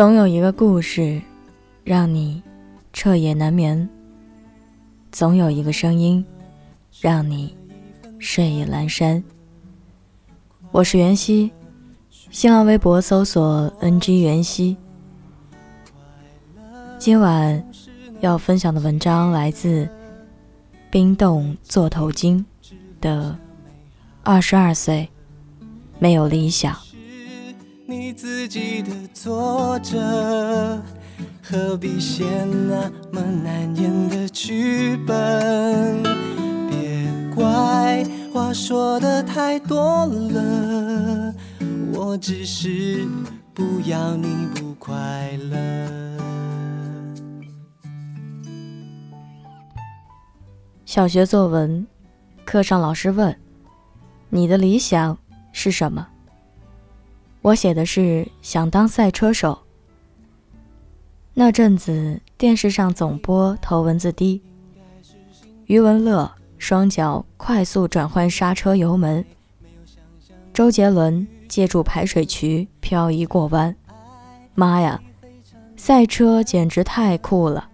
总有一个故事，让你彻夜难眠；总有一个声音，让你睡意阑珊。我是袁熙，新浪微博搜索 “ng 袁熙”。今晚要分享的文章来自冰冻座头鲸的二十二岁，没有理想。你自己的作者，何必写那么难演的剧本？别怪话说的太多了，我只是不要你不快乐。小学作文课上，老师问：“你的理想是什么？”我写的是想当赛车手。那阵子电视上总播头文字 D，余文乐双脚快速转换刹车油门，周杰伦借助排水渠漂移过弯。妈呀，赛车简直太酷了！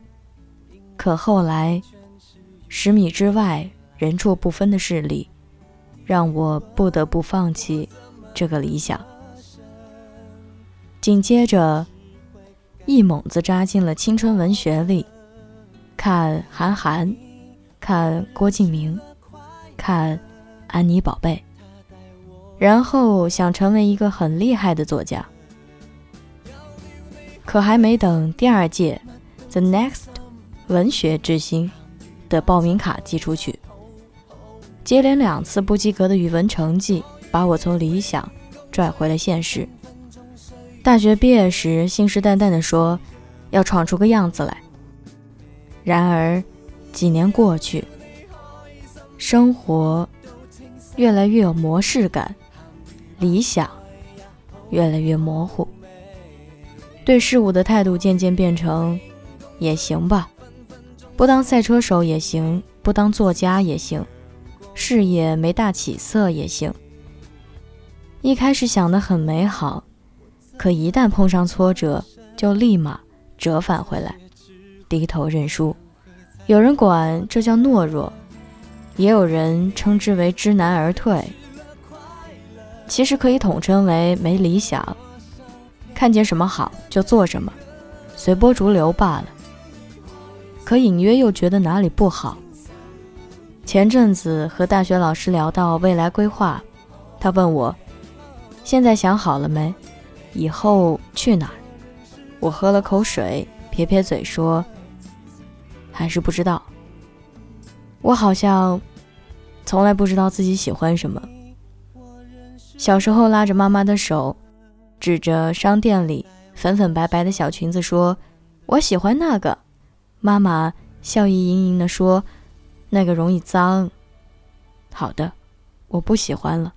可后来，十米之外人畜不分的势力，让我不得不放弃这个理想。紧接着，一猛子扎进了青春文学里，看韩寒，看郭敬明，看安妮宝贝，然后想成为一个很厉害的作家。可还没等第二届 The Next 文学之星的报名卡寄出去，接连两次不及格的语文成绩把我从理想拽回了现实。大学毕业时，信誓旦旦地说要闯出个样子来。然而，几年过去，生活越来越有模式感，理想越来越模糊，对事物的态度渐渐变成也行吧，不当赛车手也行，不当作家也行，事业没大起色也行。一开始想的很美好。可一旦碰上挫折，就立马折返回来，低头认输。有人管这叫懦弱，也有人称之为知难而退。其实可以统称为没理想，看见什么好就做什么，随波逐流罢了。可隐约又觉得哪里不好。前阵子和大学老师聊到未来规划，他问我：“现在想好了没？”以后去哪儿？我喝了口水，撇撇嘴说：“还是不知道。”我好像从来不知道自己喜欢什么。小时候拉着妈妈的手，指着商店里粉粉白白的小裙子说：“我喜欢那个。”妈妈笑意盈盈地说：“那个容易脏。”好的，我不喜欢了。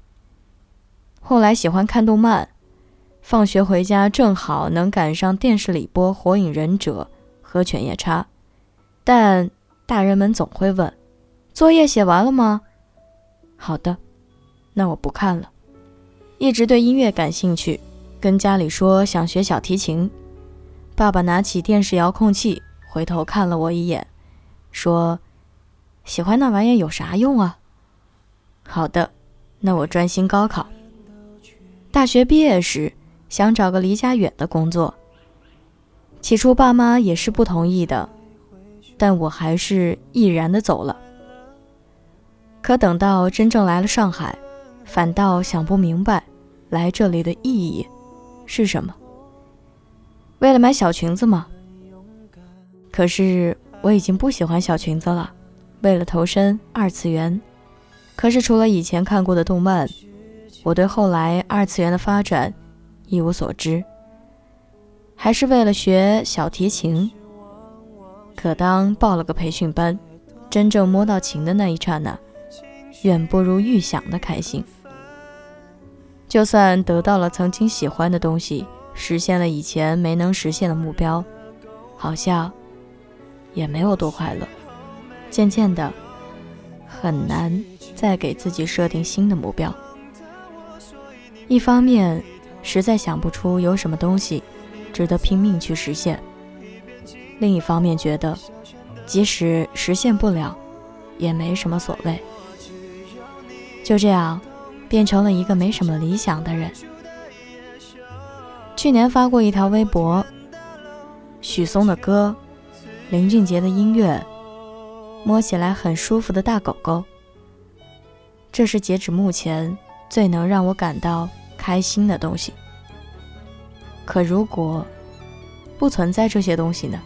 后来喜欢看动漫。放学回家正好能赶上电视里播《火影忍者》和《犬夜叉》，但大人们总会问：“作业写完了吗？”好的，那我不看了。一直对音乐感兴趣，跟家里说想学小提琴。爸爸拿起电视遥控器，回头看了我一眼，说：“喜欢那玩意有啥用啊？”好的，那我专心高考。大学毕业时。想找个离家远的工作。起初爸妈也是不同意的，但我还是毅然的走了。可等到真正来了上海，反倒想不明白，来这里的意义是什么？为了买小裙子吗？可是我已经不喜欢小裙子了。为了投身二次元，可是除了以前看过的动漫，我对后来二次元的发展。一无所知，还是为了学小提琴。可当报了个培训班，真正摸到琴的那一刹那，远不如预想的开心。就算得到了曾经喜欢的东西，实现了以前没能实现的目标，好像也没有多快乐。渐渐的，很难再给自己设定新的目标。一方面，实在想不出有什么东西值得拼命去实现；另一方面觉得，即使实现不了，也没什么所谓。就这样，变成了一个没什么理想的人。去年发过一条微博，许嵩的歌，林俊杰的音乐，摸起来很舒服的大狗狗，这是截止目前最能让我感到开心的东西。可如果不存在这些东西呢？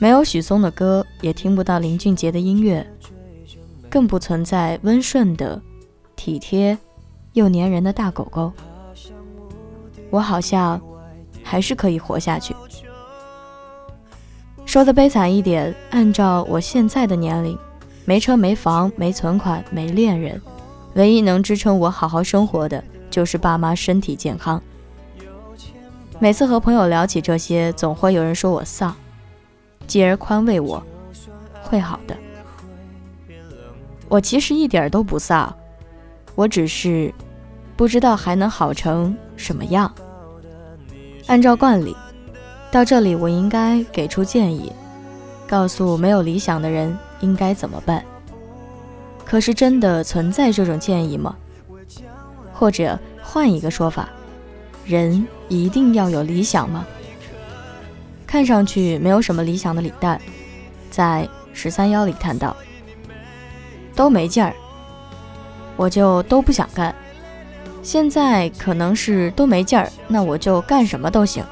没有许嵩的歌，也听不到林俊杰的音乐。更不存在温顺的、体贴又粘人的大狗狗。我好像还是可以活下去。说的悲惨一点，按照我现在的年龄，没车没房没存款没恋人，唯一能支撑我好好生活的就是爸妈身体健康。每次和朋友聊起这些，总会有人说我丧，继而宽慰我，会好的。我其实一点都不丧，我只是不知道还能好成什么样。按照惯例，到这里我应该给出建议，告诉没有理想的人应该怎么办。可是真的存在这种建议吗？或者换一个说法，人一定要有理想吗？看上去没有什么理想的李诞，在十三幺里谈到。都没劲儿，我就都不想干。现在可能是都没劲儿，那我就干什么都行。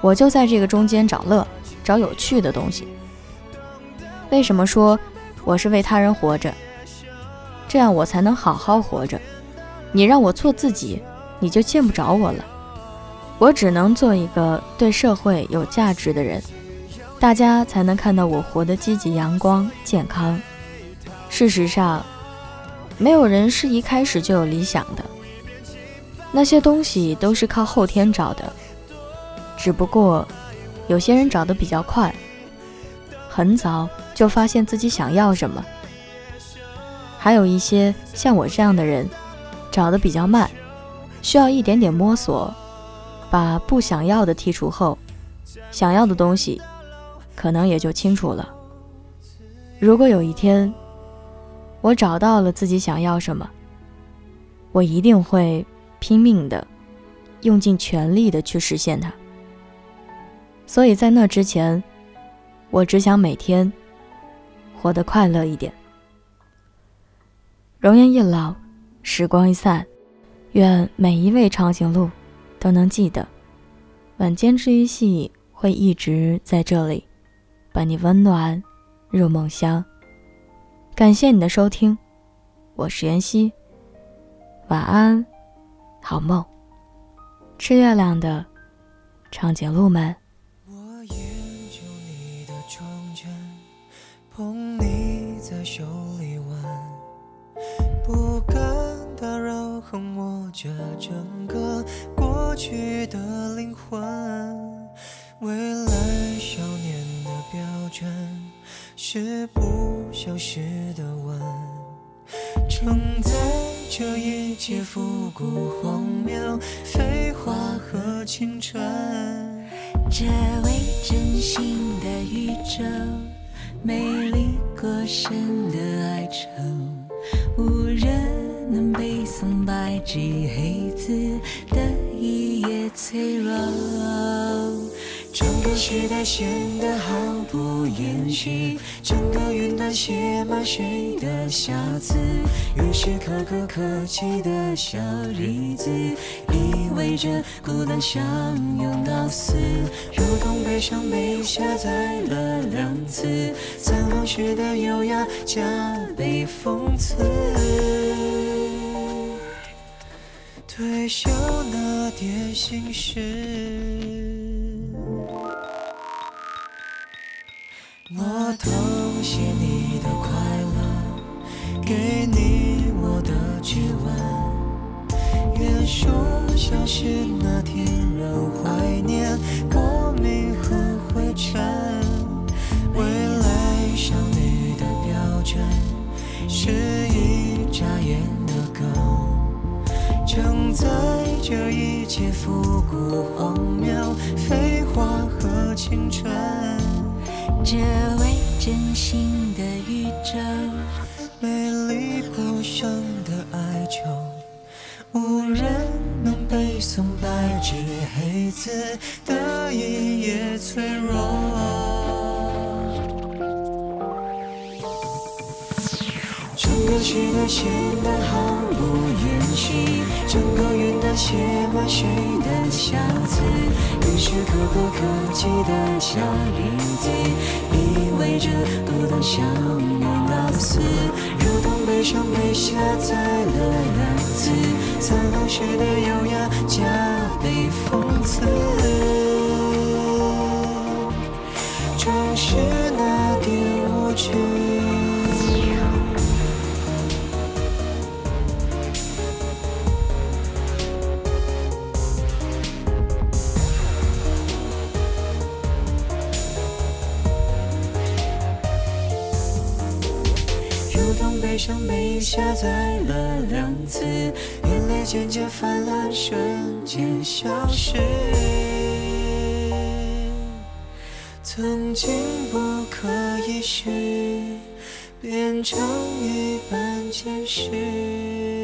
我就在这个中间找乐，找有趣的东西。为什么说我是为他人活着？这样我才能好好活着。你让我做自己，你就见不着我了。我只能做一个对社会有价值的人，大家才能看到我活得积极、阳光、健康。事实上，没有人是一开始就有理想的，那些东西都是靠后天找的。只不过，有些人找的比较快，很早就发现自己想要什么；还有一些像我这样的人，找的比较慢，需要一点点摸索，把不想要的剔除后，想要的东西可能也就清楚了。如果有一天，我找到了自己想要什么，我一定会拼命的，用尽全力的去实现它。所以在那之前，我只想每天活得快乐一点。容颜一老，时光一散，愿每一位长颈鹿都能记得，晚间治愈系会一直在这里，伴你温暖入梦乡。感谢你的收听，我是妍希。晚安，好梦。吃月亮的长颈鹿们。横握着整个过去的灵魂，未来少年的标准。是不消失的吻，承载着一切复古、荒谬、废话和青春。这位真心的宇宙，美丽过深的哀愁，无人纸黑字的一页脆弱。整个时代显得毫不掩饰，整个云端写满谁的瑕疵？于是可歌可泣的小日子，意味着孤单相拥到死，如同悲伤被下载了两次，残往时的优雅加倍讽刺，退休那点心事。我偷写你的快乐，给你我的指纹。愿说消失那天，让怀念过敏和灰尘。未来少女的标准，是一眨眼的梗，在。这一切复古荒谬，废话和青春。这位真心的宇宙，美丽不伤的哀愁，无人能背诵白纸黑字的一页脆弱。整个时代显得毫不掩饰，写满谁的瑕疵，于是可歌可泣的小日子，意味着孤单想念到死，如同悲伤被下载了两次，灿烂时的优雅加倍讽刺，正是次，眼泪渐渐泛滥，瞬间消失。曾经不可一世，变成一般见识。